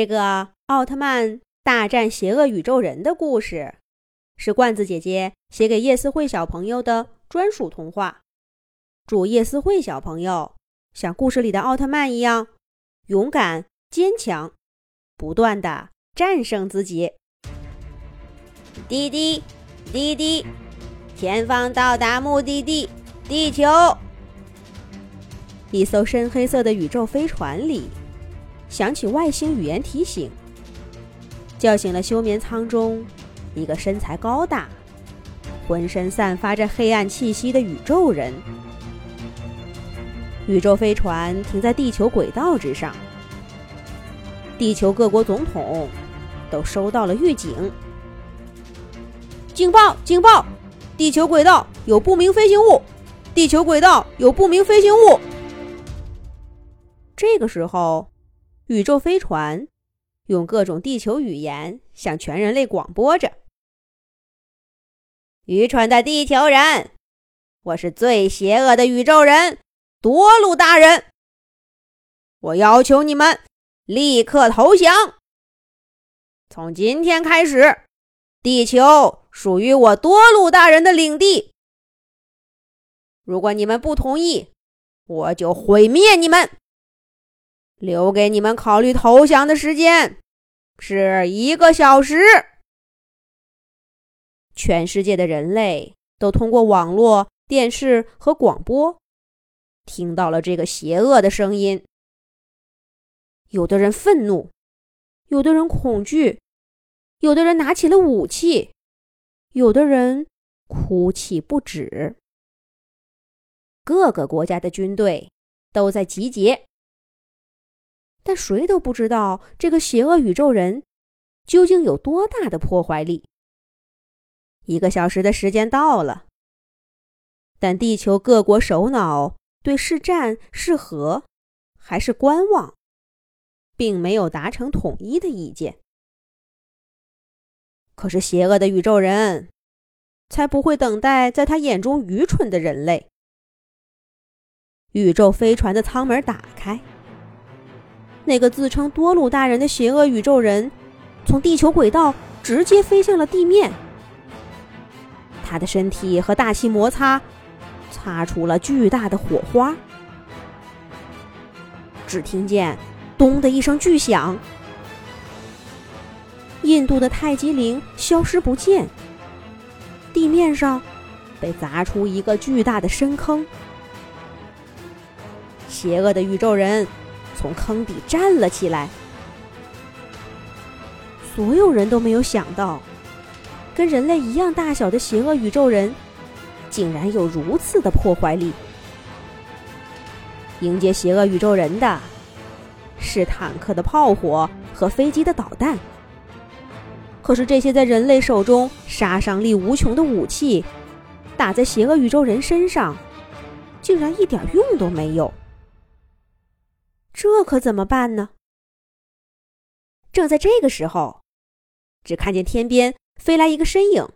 这个奥特曼大战邪恶宇宙人的故事，是罐子姐姐写给叶思慧小朋友的专属童话。祝叶思慧小朋友像故事里的奥特曼一样勇敢坚强，不断的战胜自己。滴滴滴滴，前方到达目的地——地球。一艘深黑色的宇宙飞船里。响起外星语言提醒，叫醒了休眠舱中一个身材高大、浑身散发着黑暗气息的宇宙人。宇宙飞船停在地球轨道之上，地球各国总统都收到了预警。警报！警报！地球轨道有不明飞行物！地球轨道有不明飞行物！这个时候。宇宙飞船用各种地球语言向全人类广播着：“愚蠢的地球人，我是最邪恶的宇宙人多鲁大人，我要求你们立刻投降。从今天开始，地球属于我多鲁大人的领地。如果你们不同意，我就毁灭你们。”留给你们考虑投降的时间是一个小时。全世界的人类都通过网络、电视和广播听到了这个邪恶的声音。有的人愤怒，有的人恐惧，有的人拿起了武器，有的人哭泣不止。各个国家的军队都在集结。但谁都不知道这个邪恶宇宙人究竟有多大的破坏力。一个小时的时间到了，但地球各国首脑对是战是和还是观望，并没有达成统一的意见。可是，邪恶的宇宙人才不会等待在他眼中愚蠢的人类。宇宙飞船的舱门打开。那个自称多鲁大人的邪恶宇宙人，从地球轨道直接飞向了地面。他的身体和大气摩擦，擦出了巨大的火花。只听见“咚”的一声巨响，印度的太极陵消失不见。地面上被砸出一个巨大的深坑。邪恶的宇宙人。从坑底站了起来，所有人都没有想到，跟人类一样大小的邪恶宇宙人，竟然有如此的破坏力。迎接邪恶宇宙人的，是坦克的炮火和飞机的导弹。可是这些在人类手中杀伤力无穷的武器，打在邪恶宇宙人身上，竟然一点用都没有。这可怎么办呢？正在这个时候，只看见天边飞来一个身影，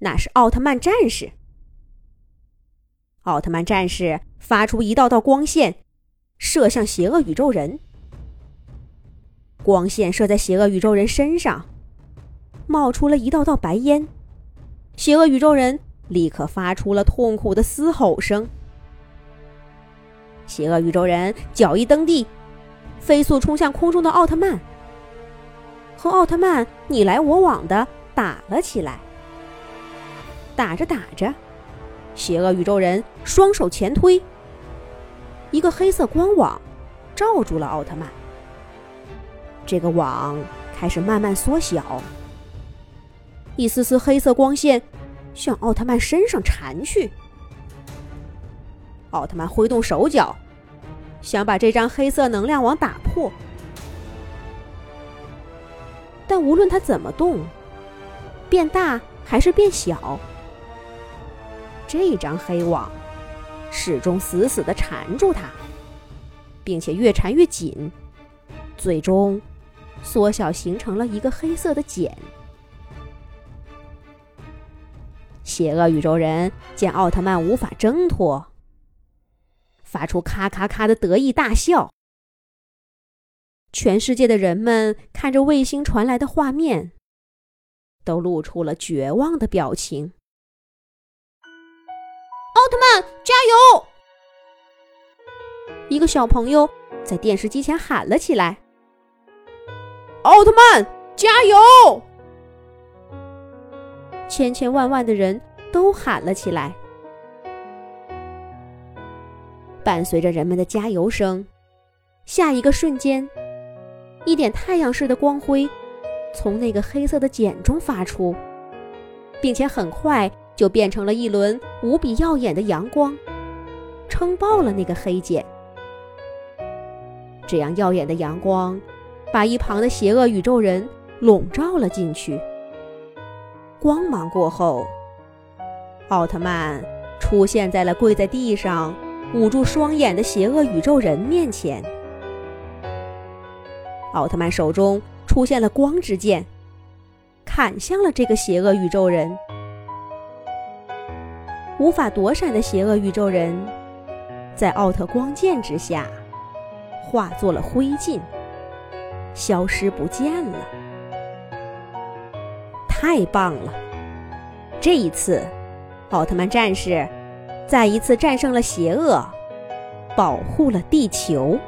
那是奥特曼战士。奥特曼战士发出一道道光线，射向邪恶宇宙人。光线射在邪恶宇宙人身上，冒出了一道道白烟。邪恶宇宙人立刻发出了痛苦的嘶吼声。邪恶宇宙人脚一蹬地，飞速冲向空中的奥特曼，和奥特曼你来我往的打了起来。打着打着，邪恶宇宙人双手前推，一个黑色光网罩住了奥特曼。这个网开始慢慢缩小，一丝丝黑色光线向奥特曼身上缠去。奥特曼挥动手脚，想把这张黑色能量网打破，但无论他怎么动，变大还是变小，这张黑网始终死死的缠住他，并且越缠越紧，最终缩小形成了一个黑色的茧。邪恶宇宙人见奥特曼无法挣脱。发出咔咔咔的得意大笑。全世界的人们看着卫星传来的画面，都露出了绝望的表情。奥特曼，加油！一个小朋友在电视机前喊了起来：“奥特曼，加油！”千千万万的人都喊了起来。伴随着人们的加油声，下一个瞬间，一点太阳似的光辉从那个黑色的茧中发出，并且很快就变成了一轮无比耀眼的阳光，撑爆了那个黑茧。这样耀眼的阳光，把一旁的邪恶宇宙人笼罩了进去。光芒过后，奥特曼出现在了跪在地上、捂住双眼的邪恶宇宙人面前。奥特曼手中出现了光之剑，砍向了这个邪恶宇宙人。无法躲闪的邪恶宇宙人，在奥特光剑之下。化作了灰烬，消失不见了。太棒了！这一次，奥特曼战士再一次战胜了邪恶，保护了地球。